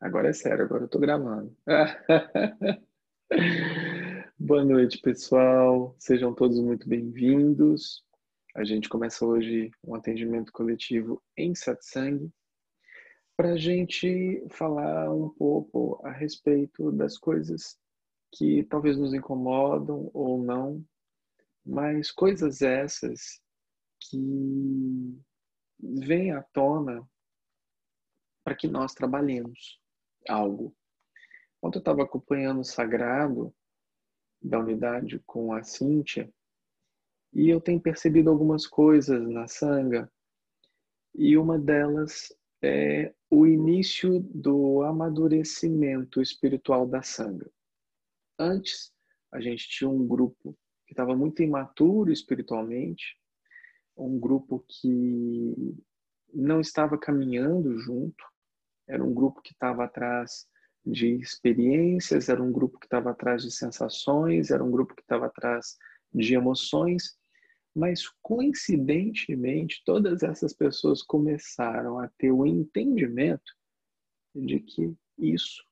Agora é sério, agora eu tô gravando. Boa noite, pessoal. Sejam todos muito bem-vindos. A gente começa hoje um atendimento coletivo em satsang para a gente falar um pouco a respeito das coisas que talvez nos incomodam ou não, mas coisas essas que vêm à tona para que nós trabalhemos algo. Ontem eu estava acompanhando o Sagrado da unidade com a Cíntia e eu tenho percebido algumas coisas na Sanga e uma delas é o início do amadurecimento espiritual da Sanga. Antes, a gente tinha um grupo que estava muito imaturo espiritualmente, um grupo que não estava caminhando junto, era um grupo que estava atrás de experiências, era um grupo que estava atrás de sensações, era um grupo que estava atrás de emoções, mas coincidentemente todas essas pessoas começaram a ter o entendimento de que isso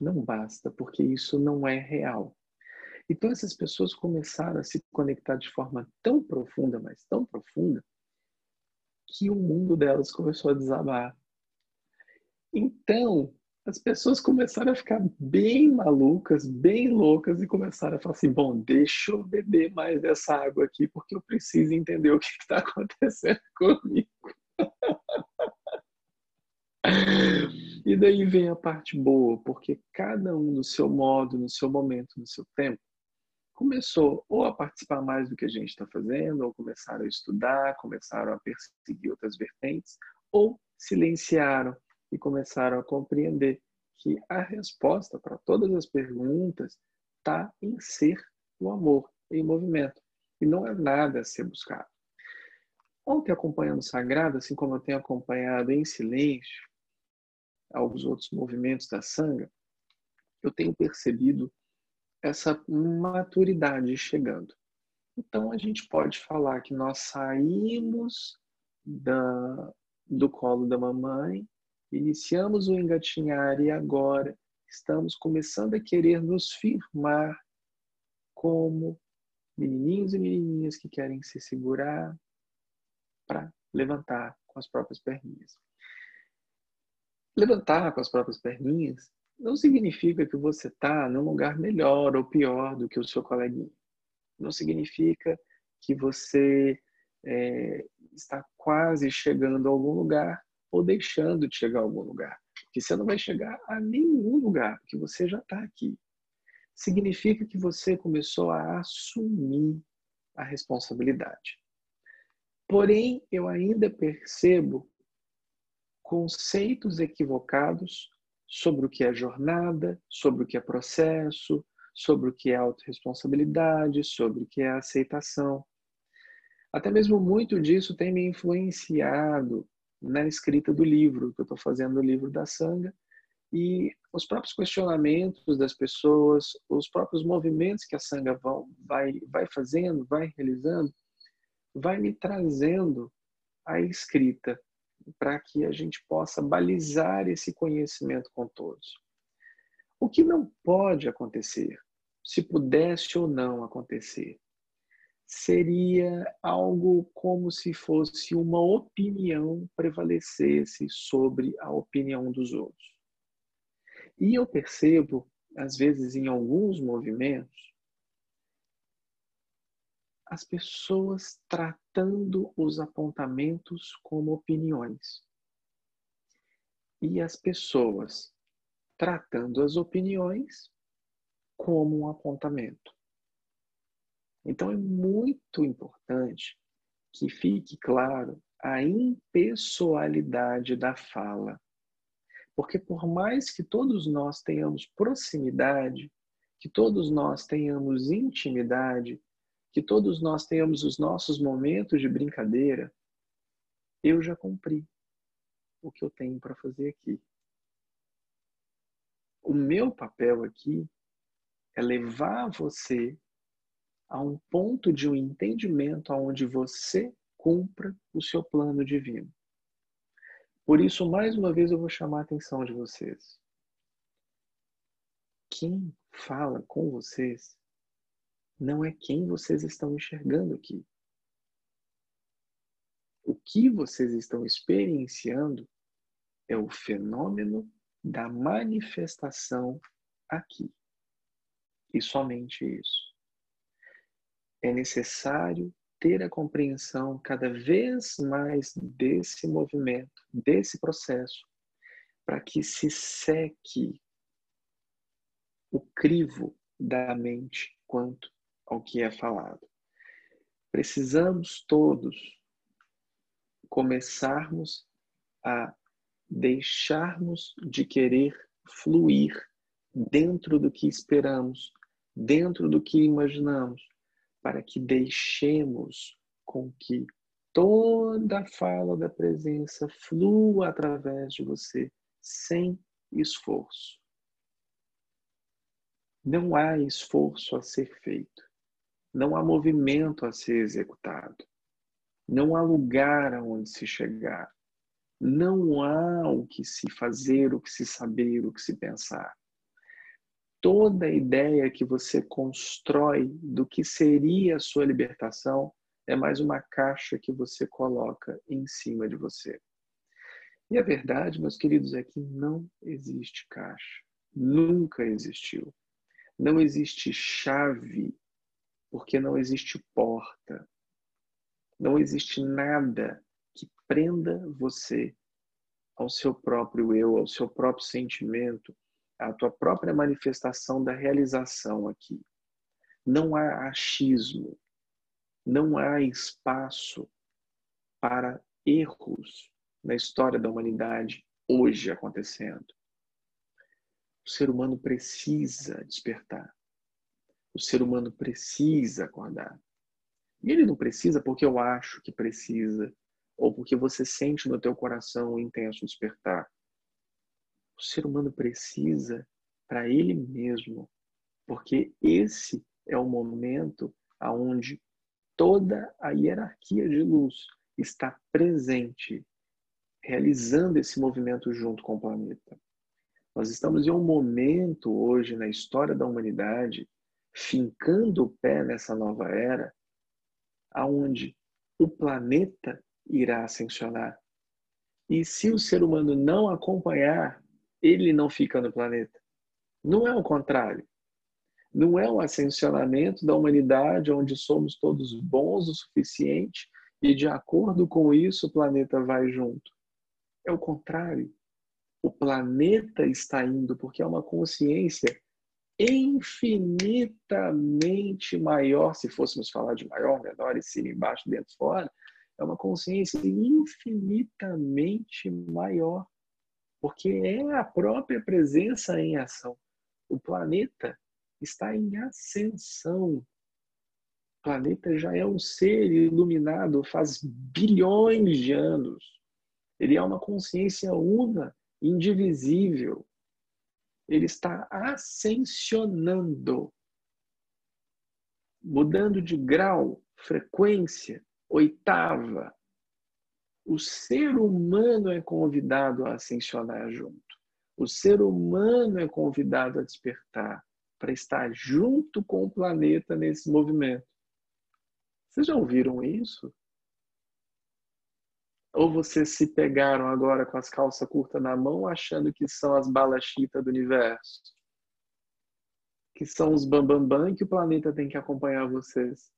não basta, porque isso não é real. Então essas pessoas começaram a se conectar de forma tão profunda, mas tão profunda, que o mundo delas começou a desabar. Então, as pessoas começaram a ficar bem malucas, bem loucas e começaram a falar assim: bom, deixa eu beber mais dessa água aqui porque eu preciso entender o que está acontecendo comigo. e daí vem a parte boa, porque cada um no seu modo, no seu momento, no seu tempo, começou ou a participar mais do que a gente está fazendo, ou começaram a estudar, começaram a perseguir outras vertentes, ou silenciaram e começaram a compreender que a resposta para todas as perguntas está em ser o amor em movimento e não é nada a ser buscado. Ontem, acompanhando o Sagrado, assim como eu tenho acompanhado em silêncio alguns outros movimentos da Sangha, eu tenho percebido essa maturidade chegando. Então, a gente pode falar que nós saímos da, do colo da mamãe Iniciamos o engatinhar e agora estamos começando a querer nos firmar como menininhos e menininhas que querem se segurar para levantar com as próprias perninhas. Levantar com as próprias perninhas não significa que você está num lugar melhor ou pior do que o seu coleguinha. Não significa que você é, está quase chegando a algum lugar ou deixando de chegar a algum lugar. Porque você não vai chegar a nenhum lugar, porque você já está aqui. Significa que você começou a assumir a responsabilidade. Porém, eu ainda percebo conceitos equivocados sobre o que é jornada, sobre o que é processo, sobre o que é autorresponsabilidade, sobre o que é aceitação. Até mesmo muito disso tem me influenciado na escrita do livro, que eu estou fazendo o livro da Sanga, e os próprios questionamentos das pessoas, os próprios movimentos que a Sanga vai, vai fazendo, vai realizando, vai me trazendo a escrita para que a gente possa balizar esse conhecimento com todos. O que não pode acontecer, se pudesse ou não acontecer, seria algo como se fosse uma opinião prevalecesse sobre a opinião dos outros. E eu percebo, às vezes, em alguns movimentos, as pessoas tratando os apontamentos como opiniões. E as pessoas tratando as opiniões como um apontamento. Então é muito importante que fique claro a impessoalidade da fala. Porque por mais que todos nós tenhamos proximidade, que todos nós tenhamos intimidade, que todos nós tenhamos os nossos momentos de brincadeira, eu já cumpri o que eu tenho para fazer aqui. O meu papel aqui é levar você a um ponto de um entendimento onde você cumpra o seu plano divino. Por isso, mais uma vez, eu vou chamar a atenção de vocês. Quem fala com vocês não é quem vocês estão enxergando aqui. O que vocês estão experienciando é o fenômeno da manifestação aqui. E somente isso. É necessário ter a compreensão cada vez mais desse movimento, desse processo, para que se seque o crivo da mente quanto ao que é falado. Precisamos todos começarmos a deixarmos de querer fluir dentro do que esperamos, dentro do que imaginamos, para que deixemos com que toda a fala da presença flua através de você, sem esforço. Não há esforço a ser feito, não há movimento a ser executado, não há lugar aonde se chegar, não há o que se fazer, o que se saber, o que se pensar. Toda ideia que você constrói do que seria a sua libertação é mais uma caixa que você coloca em cima de você. E a verdade, meus queridos, é que não existe caixa. Nunca existiu. Não existe chave, porque não existe porta. Não existe nada que prenda você ao seu próprio eu, ao seu próprio sentimento, à tua própria manifestação da realização aqui. Não há achismo, não há espaço para erros na história da humanidade hoje acontecendo. O ser humano precisa despertar. O ser humano precisa acordar. E ele não precisa porque eu acho que precisa, ou porque você sente no teu coração um intenso despertar. O ser humano precisa para ele mesmo, porque esse é o momento aonde toda a hierarquia de luz está presente, realizando esse movimento junto com o planeta. Nós estamos em um momento hoje na história da humanidade, fincando o pé nessa nova era, aonde o planeta irá ascensionar. E se o ser humano não acompanhar, ele não fica no planeta. Não é o contrário. Não é o ascensionamento da humanidade onde somos todos bons o suficiente e de acordo com isso o planeta vai junto. É o contrário. O planeta está indo porque é uma consciência infinitamente maior, se fôssemos falar de maior, menor, em cima, embaixo, dentro, fora, é uma consciência infinitamente maior, porque é a própria presença em ação. O planeta está em ascensão. O planeta já é um ser iluminado faz bilhões de anos. Ele é uma consciência una, indivisível. Ele está ascensionando, mudando de grau, frequência, Oitava, o ser humano é convidado a ascensionar junto. O ser humano é convidado a despertar para estar junto com o planeta nesse movimento. Vocês já ouviram isso? Ou vocês se pegaram agora com as calças curtas na mão achando que são as balachitas do universo? Que são os bambambam bam, bam, que o planeta tem que acompanhar vocês?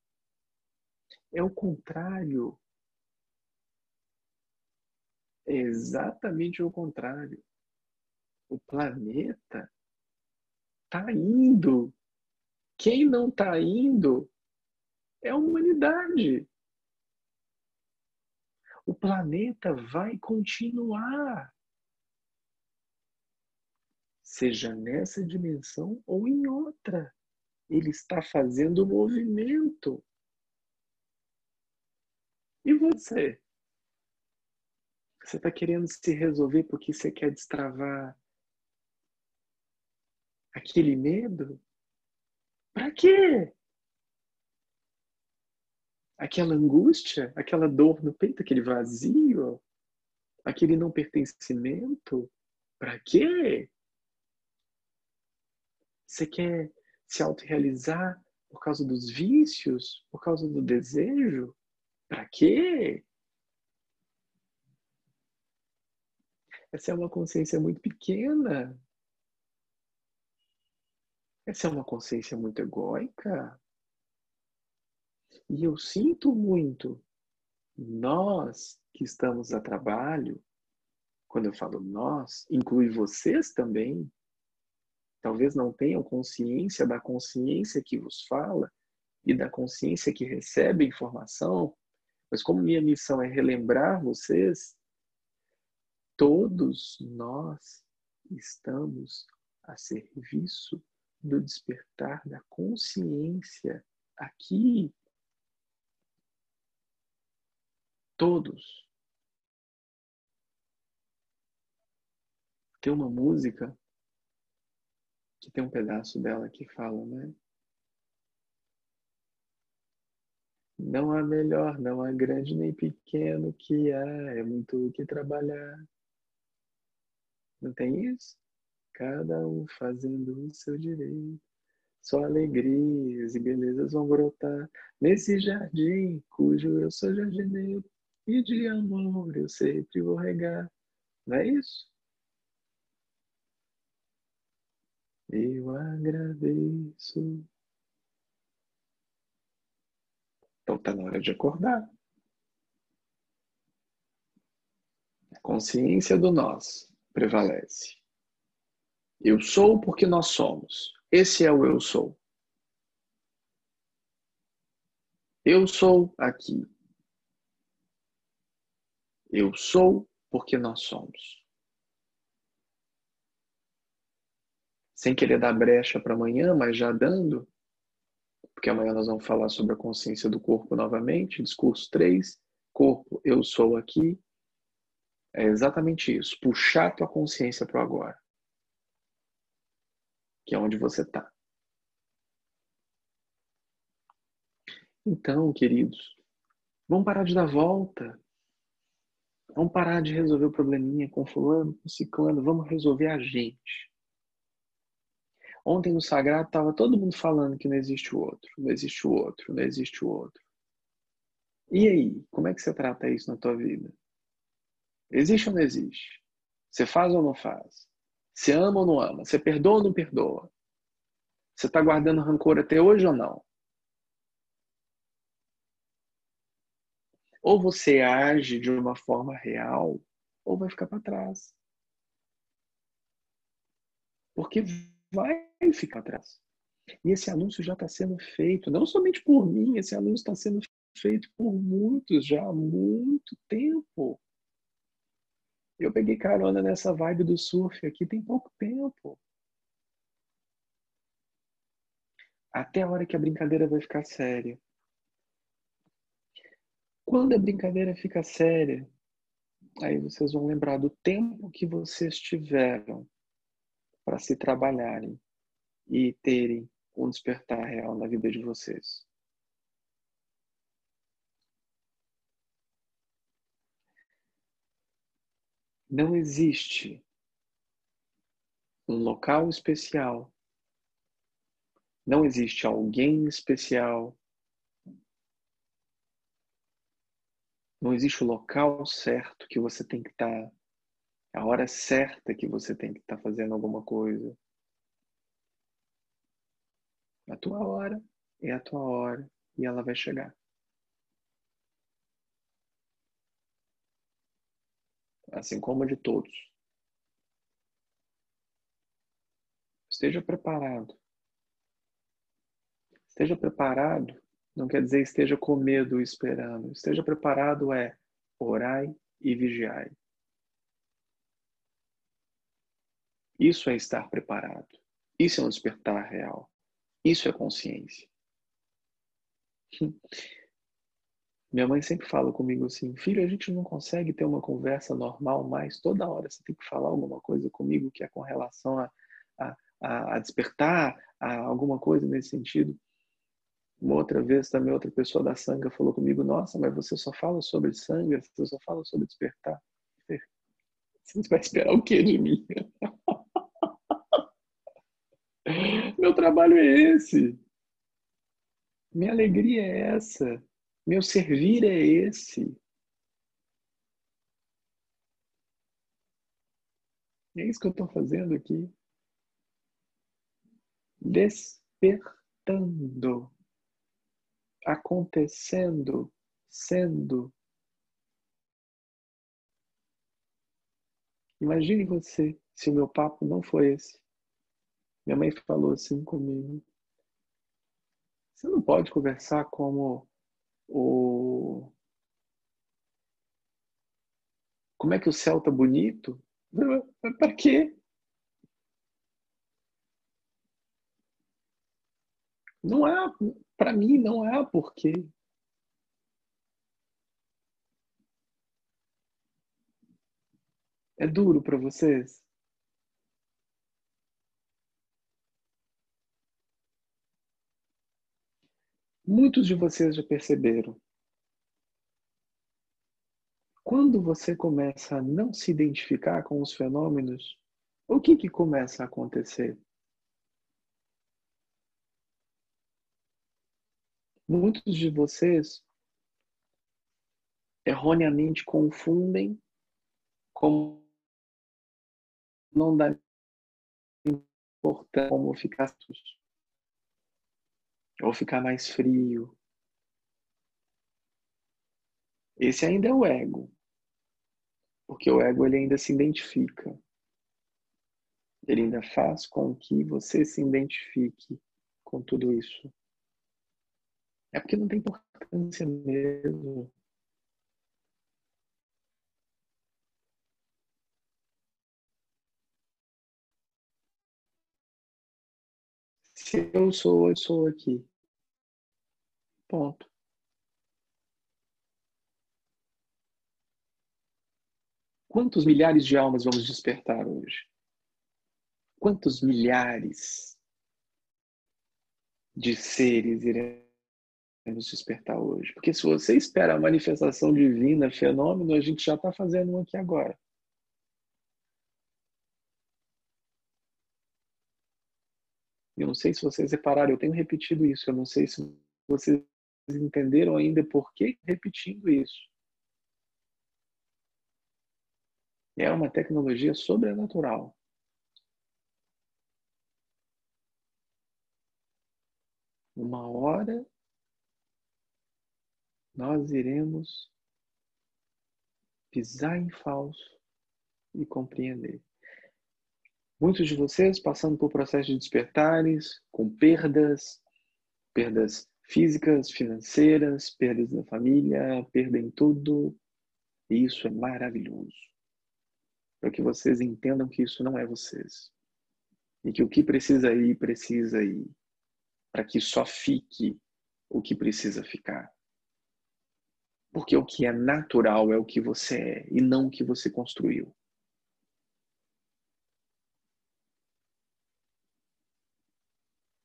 É o contrário. É exatamente o contrário. O planeta está indo. Quem não está indo é a humanidade. O planeta vai continuar. Seja nessa dimensão ou em outra. Ele está fazendo movimento. E você? Você está querendo se resolver porque você quer destravar aquele medo? Para quê? Aquela angústia, aquela dor no peito, aquele vazio? aquele não pertencimento? Para quê? Você quer se autorrealizar por causa dos vícios? Por causa do desejo? Para quê? Essa é uma consciência muito pequena. Essa é uma consciência muito egóica. E eu sinto muito. Nós que estamos a trabalho, quando eu falo nós, inclui vocês também. Talvez não tenham consciência da consciência que vos fala e da consciência que recebe a informação, mas como minha missão é relembrar vocês, todos nós estamos a serviço do despertar da consciência aqui. Todos. Tem uma música que tem um pedaço dela que fala, né? Não há melhor, não há grande nem pequeno que há, é muito o que trabalhar. Não tem isso? Cada um fazendo o seu direito. Só alegrias e belezas vão brotar nesse jardim cujo eu sou jardineiro e de amor eu sempre vou regar. Não é isso? Eu agradeço. Então está na hora de acordar. Consciência do nós prevalece. Eu sou porque nós somos. Esse é o eu sou. Eu sou aqui. Eu sou porque nós somos. Sem querer dar brecha para amanhã, mas já dando, porque amanhã nós vamos falar sobre a consciência do corpo novamente, discurso 3, corpo, eu sou aqui. É exatamente isso, puxar tua consciência para o agora que é onde você está. Então, queridos, vamos parar de dar volta. Vamos parar de resolver o probleminha com fulano, com ciclano. Vamos resolver a gente. Ontem no Sagrado estava todo mundo falando que não existe o outro, não existe o outro, não existe o outro. E aí, como é que você trata isso na tua vida? Existe ou não existe? Você faz ou não faz? Você ama ou não ama? Você perdoa ou não perdoa? Você está guardando rancor até hoje ou não? Ou você age de uma forma real, ou vai ficar para trás. Porque vai ficar atrás. E esse anúncio já está sendo feito, não somente por mim, esse anúncio está sendo feito por muitos já há muito tempo. Eu peguei carona nessa vibe do surf aqui tem pouco tempo. Até a hora que a brincadeira vai ficar séria. Quando a brincadeira fica séria, aí vocês vão lembrar do tempo que vocês tiveram para se trabalharem e terem um despertar real na vida de vocês. Não existe um local especial. Não existe alguém especial. Não existe o local certo que você tem que estar, tá, a hora certa que você tem que estar tá fazendo alguma coisa. A tua hora é a tua hora e ela vai chegar. Assim como a de todos. Esteja preparado. Esteja preparado não quer dizer esteja com medo esperando. Esteja preparado é orai e vigiai. Isso é estar preparado. Isso é um despertar real. Isso é consciência. Minha mãe sempre fala comigo assim: filho, a gente não consegue ter uma conversa normal mais. Toda hora você tem que falar alguma coisa comigo que é com relação a, a, a despertar, a alguma coisa nesse sentido. Uma outra vez também outra pessoa da sanga falou comigo: Nossa, mas você só fala sobre sangue, você só fala sobre despertar. Você vai esperar o que de mim? Meu trabalho é esse. Minha alegria é essa. Meu servir é esse. É isso que eu estou fazendo aqui. Despertando. Acontecendo. Sendo. Imagine você se o meu papo não foi esse. Minha mãe falou assim comigo. Você não pode conversar como o. Como é que o céu tá bonito? Para quê? Não há, para mim, não há porquê. É duro para vocês? Muitos de vocês já perceberam. Quando você começa a não se identificar com os fenômenos, o que, que começa a acontecer? Muitos de vocês erroneamente confundem como não dá importância como ficar ou ficar mais frio. Esse ainda é o ego. Porque o ego ele ainda se identifica. Ele ainda faz com que você se identifique com tudo isso. É porque não tem importância mesmo. Se eu sou, eu sou aqui. Ponto. Quantos milhares de almas vamos despertar hoje? Quantos milhares de seres iremos despertar hoje? Porque se você espera a manifestação divina, fenômeno, a gente já está fazendo um aqui agora. Eu não sei se vocês repararam, eu tenho repetido isso, eu não sei se vocês entenderam ainda por que repetindo isso. É uma tecnologia sobrenatural. Uma hora nós iremos pisar em falso e compreender. Muitos de vocês passando por processos de despertares, com perdas, perdas físicas, financeiras, perdas na família, perda em tudo. E isso é maravilhoso. Para que vocês entendam que isso não é vocês. E que o que precisa ir, precisa ir. Para que só fique o que precisa ficar. Porque o que é natural é o que você é e não o que você construiu.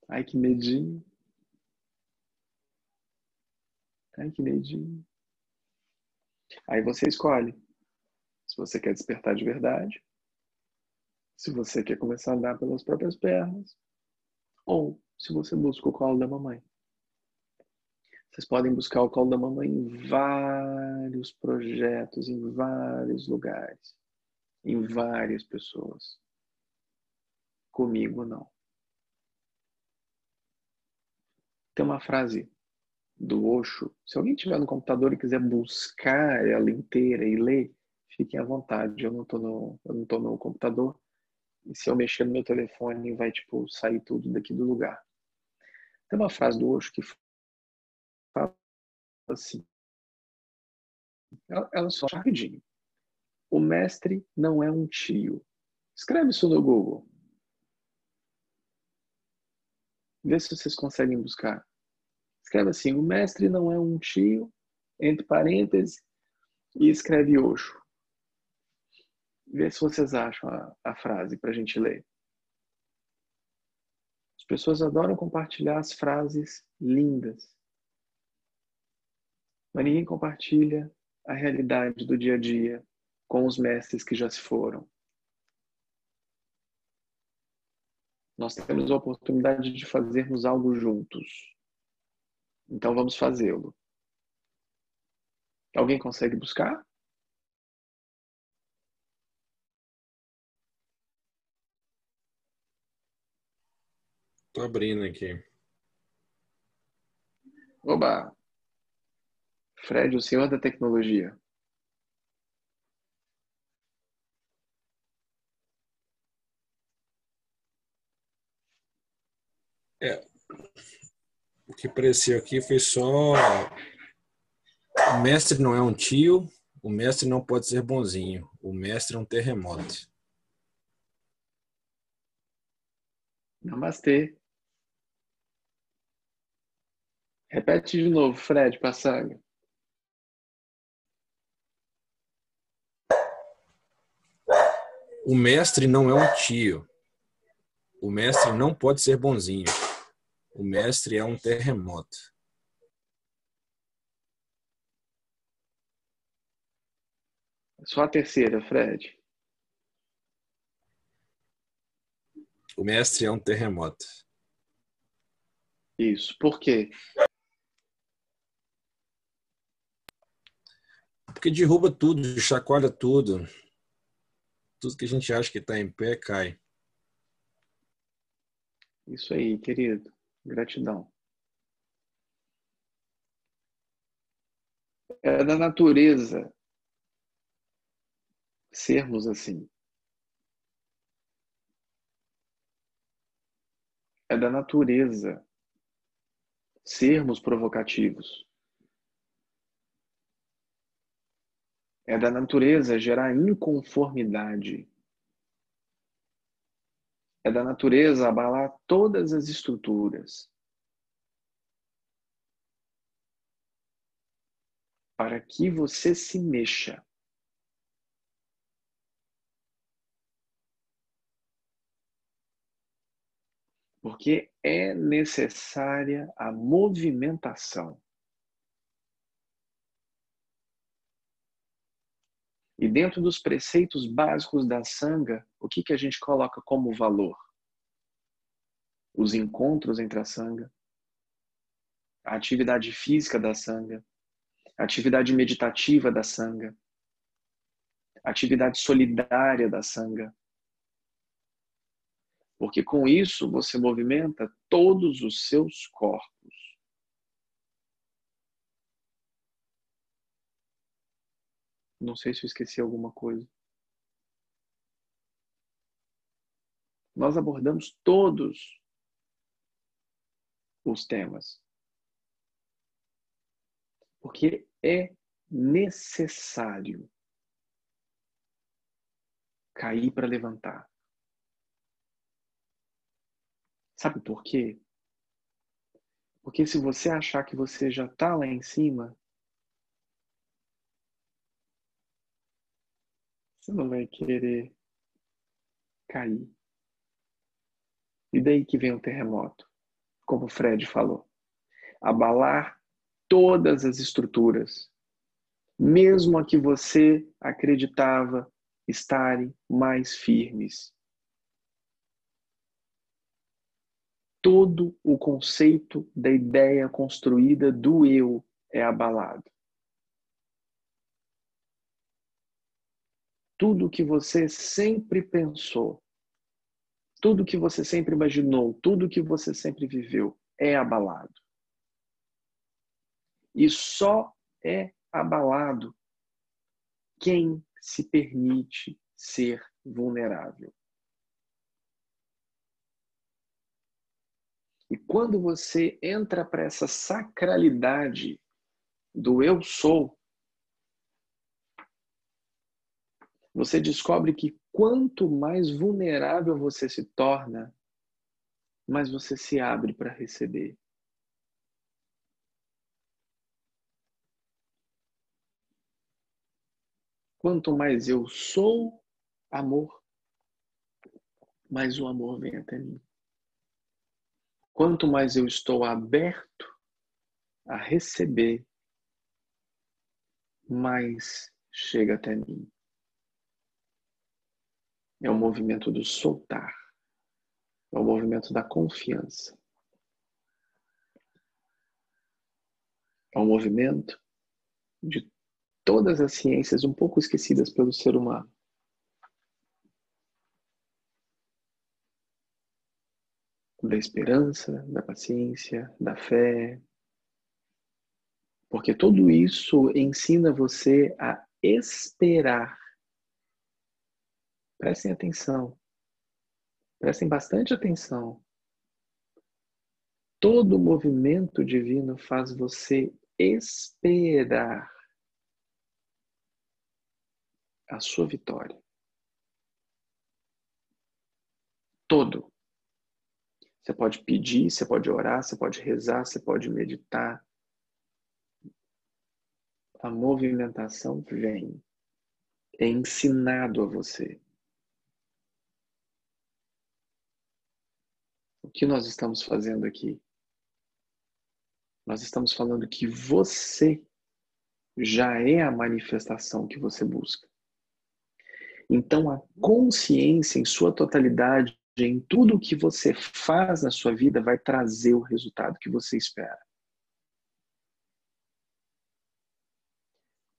Ai, que medinho. Ai, que medinho. Aí você escolhe se você quer despertar de verdade, se você quer começar a andar pelas próprias pernas, ou se você busca o colo da mamãe. Vocês podem buscar o colo da mamãe em vários projetos, em vários lugares, em várias pessoas. Comigo não. Tem uma frase do Osho. Se alguém tiver no computador e quiser buscar ela inteira e ler, fiquem à vontade. Eu não estou no, eu não tô no computador. E se eu mexer no meu telefone, vai tipo sair tudo daqui do lugar. Tem uma frase do Osho que fala assim. Ela, ela só rapidinho. O mestre não é um tio. Escreve isso no Google. Vê se vocês conseguem buscar. Escreve assim: o mestre não é um tio, entre parênteses, e escreve Oxo. Vê se vocês acham a, a frase para a gente ler. As pessoas adoram compartilhar as frases lindas, mas ninguém compartilha a realidade do dia a dia, com os mestres que já se foram. Nós temos a oportunidade de fazermos algo juntos. Então vamos fazê-lo. Alguém consegue buscar? Tô abrindo aqui. Oba! Fred, o senhor da tecnologia. O que apareceu aqui foi só. O mestre não é um tio, o mestre não pode ser bonzinho, o mestre é um terremoto. Namastê. Repete de novo, Fred Passaga. O mestre não é um tio. O mestre não pode ser bonzinho. O mestre é um terremoto. Só a terceira, Fred. O mestre é um terremoto. Isso. Por quê? Porque derruba tudo, chacoalha tudo. Tudo que a gente acha que está em pé cai. Isso aí, querido. Gratidão. É da natureza sermos assim. É da natureza sermos provocativos. É da natureza gerar inconformidade. É da natureza abalar todas as estruturas. Para que você se mexa. Porque é necessária a movimentação. Dentro dos preceitos básicos da sanga, o que, que a gente coloca como valor? Os encontros entre a sanga, a atividade física da sanga, a atividade meditativa da sanga, a atividade solidária da sanga. Porque com isso você movimenta todos os seus corpos. Não sei se eu esqueci alguma coisa. Nós abordamos todos os temas. Porque é necessário cair para levantar. Sabe por quê? Porque se você achar que você já está lá em cima, Você não vai querer cair. E daí que vem o terremoto, como o Fred falou. Abalar todas as estruturas, mesmo a que você acreditava estarem mais firmes. Todo o conceito da ideia construída do eu é abalado. Tudo que você sempre pensou, tudo que você sempre imaginou, tudo que você sempre viveu é abalado. E só é abalado quem se permite ser vulnerável. E quando você entra para essa sacralidade do eu sou, você descobre que quanto mais vulnerável você se torna, mais você se abre para receber. Quanto mais eu sou amor, mais o amor vem até mim. Quanto mais eu estou aberto a receber, mais chega até mim. É o movimento do soltar. É o movimento da confiança. É um movimento de todas as ciências um pouco esquecidas pelo ser humano. Da esperança, da paciência, da fé. Porque tudo isso ensina você a esperar. Prestem atenção. Prestem bastante atenção. Todo movimento divino faz você esperar a sua vitória. Todo. Você pode pedir, você pode orar, você pode rezar, você pode meditar. A movimentação vem. É ensinado a você. Que nós estamos fazendo aqui? Nós estamos falando que você já é a manifestação que você busca. Então, a consciência em sua totalidade, em tudo o que você faz na sua vida, vai trazer o resultado que você espera.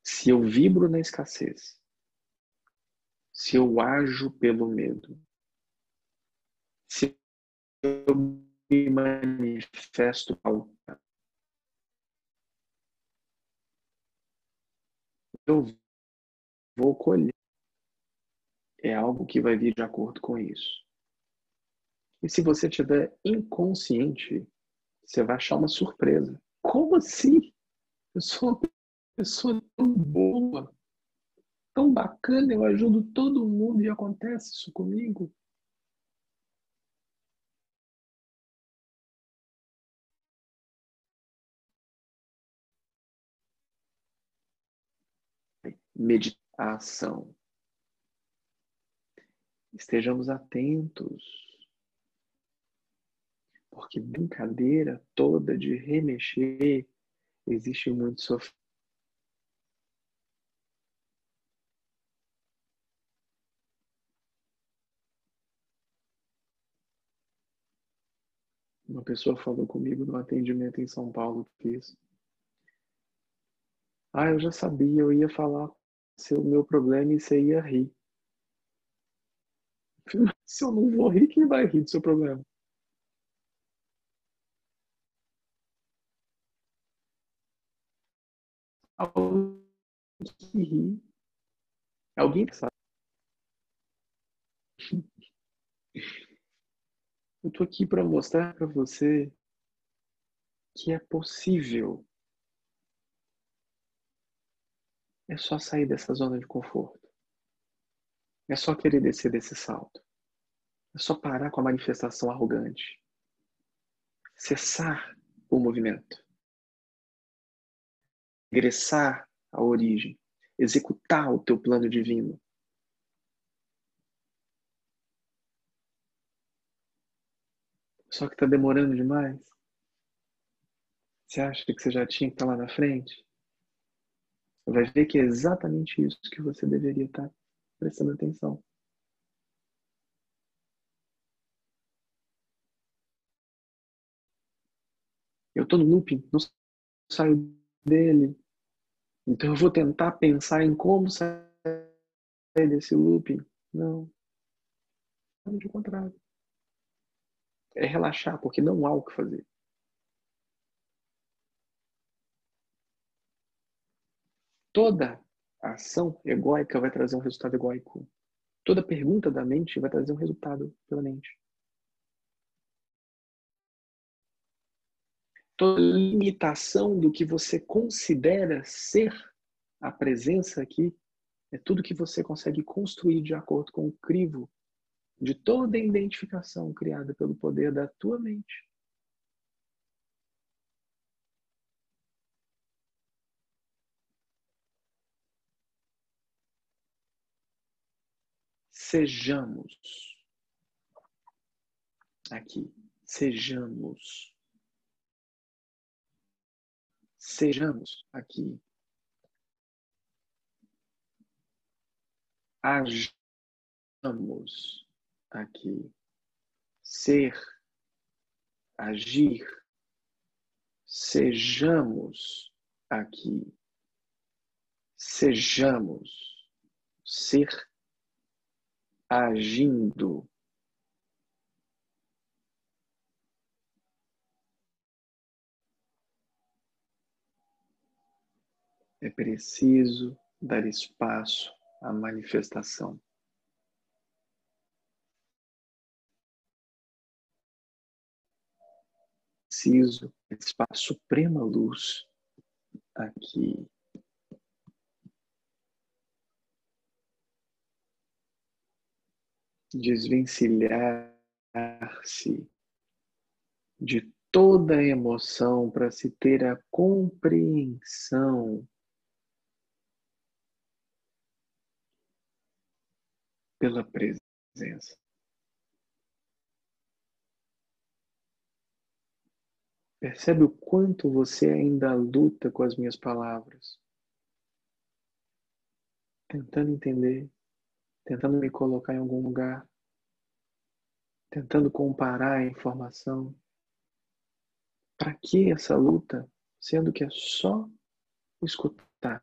Se eu vibro na escassez, se eu ajo pelo medo, se eu me manifesto ao eu vou colher é algo que vai vir de acordo com isso. E se você estiver inconsciente, você vai achar uma surpresa. Como assim? Eu sou uma pessoa tão boa, tão bacana, eu ajudo todo mundo e acontece isso comigo. Meditação. Estejamos atentos, porque brincadeira toda de remexer existe muito sofrimento. Uma pessoa falou comigo no atendimento em São Paulo que fiz. Ah, eu já sabia, eu ia falar o meu problema e você ia rir. Se eu não vou rir, quem vai rir do seu problema? Alguém que ri. Alguém que sabe. Eu tô aqui para mostrar para você que é possível É só sair dessa zona de conforto. É só querer descer desse salto. É só parar com a manifestação arrogante. Cessar o movimento. Regressar à origem. Executar o teu plano divino. Só que está demorando demais. Você acha que você já tinha que estar tá lá na frente? Vai ver que é exatamente isso que você deveria estar prestando atenção. Eu estou no looping, não saio dele. Então eu vou tentar pensar em como sair desse looping. Não. De contrário. É relaxar, porque não há o que fazer. Toda ação egóica vai trazer um resultado egóico. Toda pergunta da mente vai trazer um resultado pela mente. Toda limitação do que você considera ser a presença aqui é tudo que você consegue construir de acordo com o crivo de toda identificação criada pelo poder da tua mente. Sejamos. Aqui, sejamos, sejamos aqui, aqui. Ser, agir, sejamos aqui. Sejamos, ser, agindo. É preciso dar espaço à manifestação. Preciso espaço suprema luz aqui. Desvencilhar-se de toda a emoção para se ter a compreensão pela presença. Percebe o quanto você ainda luta com as minhas palavras? Tentando entender, tentando me colocar em algum lugar, tentando comparar a informação. Para que essa luta, sendo que é só escutar?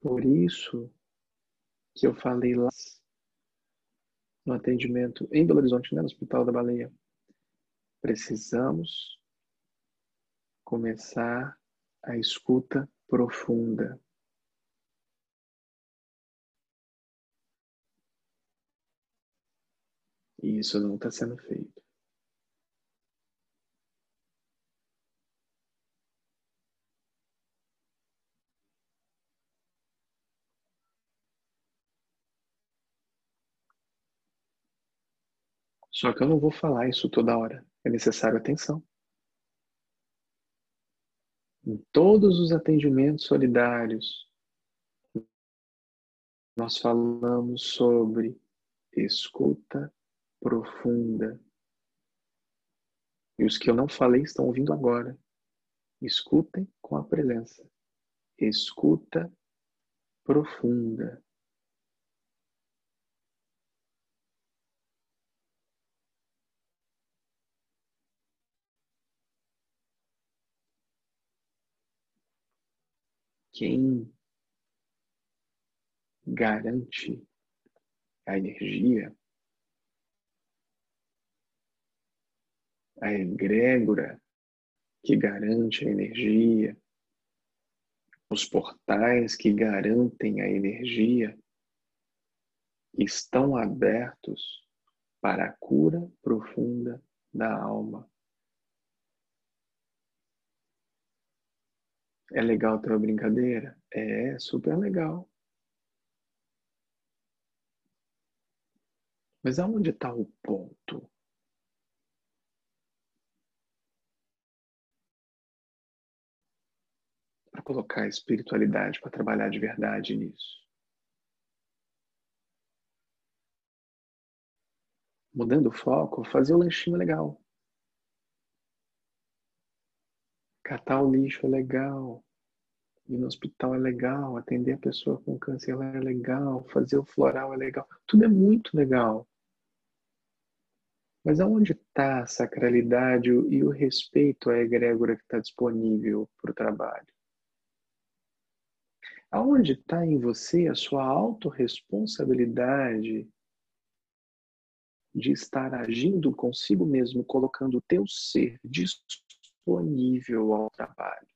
Por isso que eu falei lá no atendimento em Belo Horizonte, né, no Hospital da Baleia, precisamos começar a escuta profunda. E isso não está sendo feito. Só que eu não vou falar isso toda hora. É necessário atenção. Em todos os atendimentos solidários, nós falamos sobre escuta profunda. E os que eu não falei estão ouvindo agora. Escutem com a presença. Escuta profunda. Quem garante a energia, a egrégora que garante a energia, os portais que garantem a energia estão abertos para a cura profunda da alma. É legal ter uma brincadeira? É, super legal. Mas aonde está o ponto? Para colocar a espiritualidade, para trabalhar de verdade nisso. Mudando o foco, fazer o lanchinho legal. Catar o lixo é legal. Ir no hospital é legal. Atender a pessoa com câncer é legal. Fazer o floral é legal. Tudo é muito legal. Mas aonde está a sacralidade e o respeito à egrégora que está disponível para o trabalho? Aonde está em você a sua autorresponsabilidade de estar agindo consigo mesmo, colocando o teu ser disponível ao trabalho.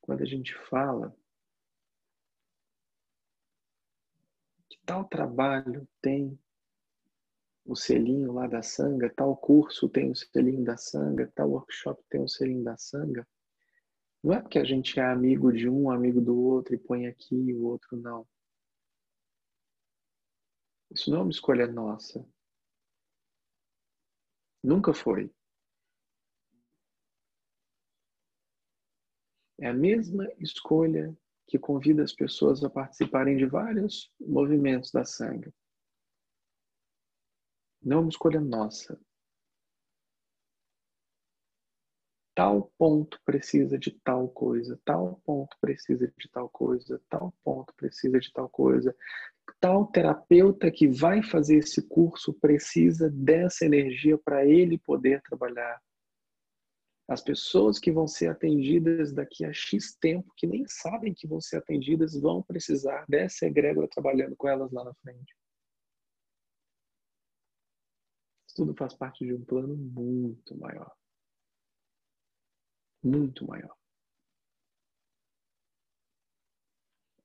Quando a gente fala que tal trabalho tem o selinho lá da sanga, tal curso tem o selinho da sanga, tal workshop tem o selinho da sanga, não é porque a gente é amigo de um, amigo do outro e põe aqui e o outro não. Isso não é uma escolha nossa. Nunca foi. É a mesma escolha que convida as pessoas a participarem de vários movimentos da sangue. Não é uma escolha nossa. Tal ponto precisa de tal coisa, tal ponto precisa de tal coisa, tal ponto precisa de tal coisa. Tal terapeuta que vai fazer esse curso precisa dessa energia para ele poder trabalhar as pessoas que vão ser atendidas daqui a X tempo, que nem sabem que vão ser atendidas, vão precisar dessa egrégora trabalhando com elas lá na frente. Isso tudo faz parte de um plano muito maior. Muito maior.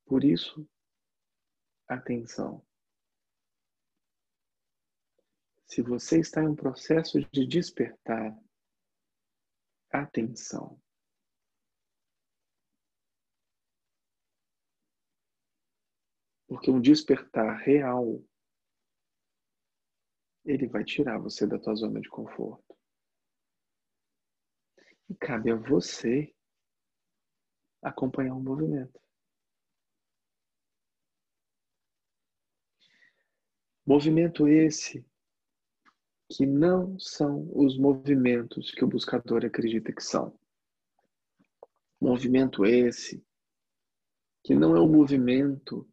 Por isso, atenção. Se você está em um processo de despertar, atenção. Porque um despertar real, ele vai tirar você da tua zona de conforto. E cabe a você acompanhar o movimento. Movimento esse que não são os movimentos que o buscador acredita que são. Movimento esse que não é o movimento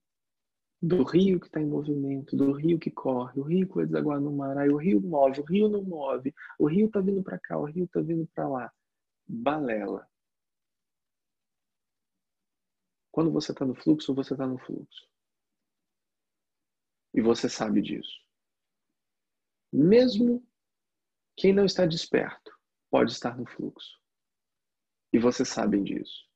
do rio que está em movimento, do rio que corre, o rio que vai desaguar no mar, aí o rio move, o rio não move, o rio está vindo para cá, o rio está vindo para lá. Balela. Quando você está no fluxo, você está no fluxo. E você sabe disso. Mesmo quem não está desperto pode estar no fluxo. E vocês sabem disso.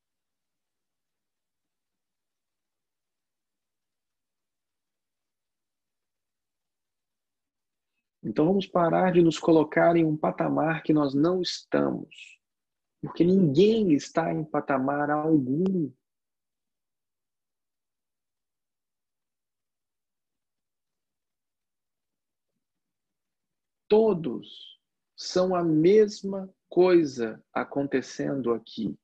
Então vamos parar de nos colocar em um patamar que nós não estamos. Porque ninguém está em patamar algum. todos são a mesma coisa acontecendo aqui.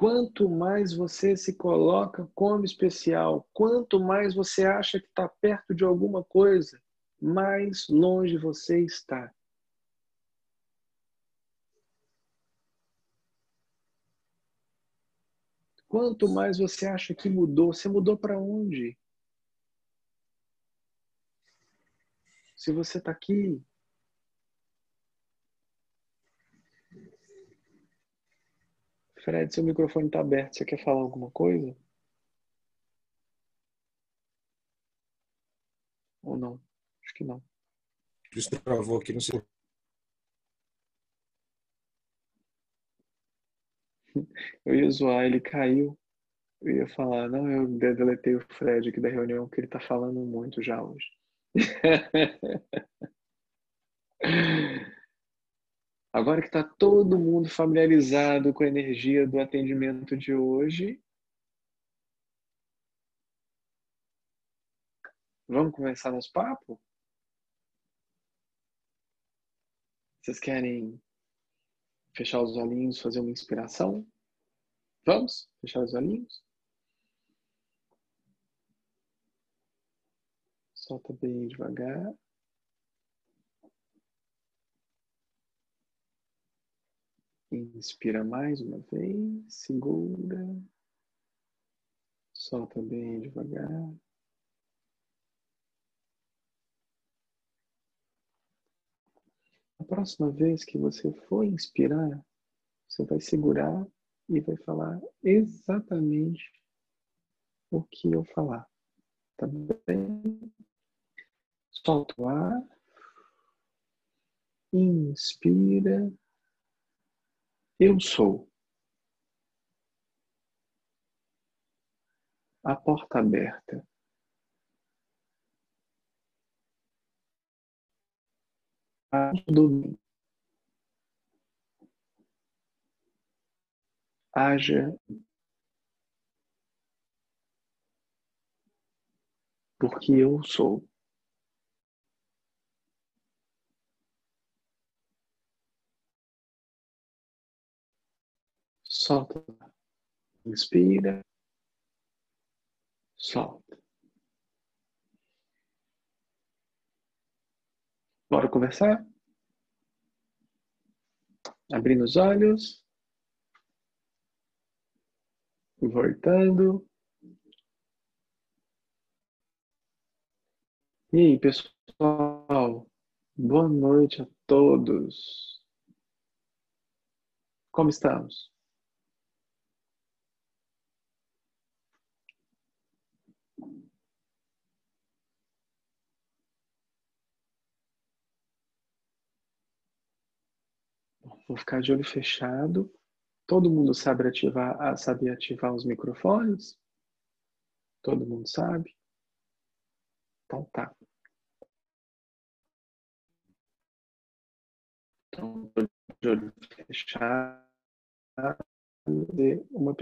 Quanto mais você se coloca como especial, quanto mais você acha que está perto de alguma coisa, mais longe você está. Quanto mais você acha que mudou, você mudou para onde? Se você está aqui, Fred, seu microfone está aberto. Você quer falar alguma coisa? Ou não? Acho que não. Isso travou aqui no seu. Eu ia zoar, ele caiu. Eu ia falar, não, eu deletei o Fred aqui da reunião, que ele tá falando muito já hoje. Agora que está todo mundo familiarizado com a energia do atendimento de hoje, vamos começar nosso papo? Vocês querem fechar os olhinhos, fazer uma inspiração? Vamos fechar os olhinhos? Solta bem devagar. Inspira mais uma vez, segura. Solta bem devagar. A próxima vez que você for inspirar, você vai segurar e vai falar exatamente o que eu falar. Tá bem? Solta o ar. Inspira. Eu sou. A porta aberta. domínio. Haja porque eu sou. Solta. Inspira, solta. Bora conversar? Abrindo os olhos. Voltando. E aí, pessoal? Boa noite a todos. Como estamos? Vou ficar de olho fechado. Todo mundo sabe ativar, sabe ativar os microfones? Todo mundo sabe? Então tá. Então, de olho fechado, uma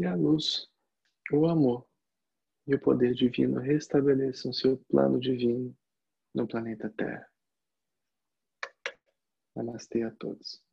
que a luz, o amor e o poder divino restabeleçam seu plano divino no planeta Terra. Namastê a todos.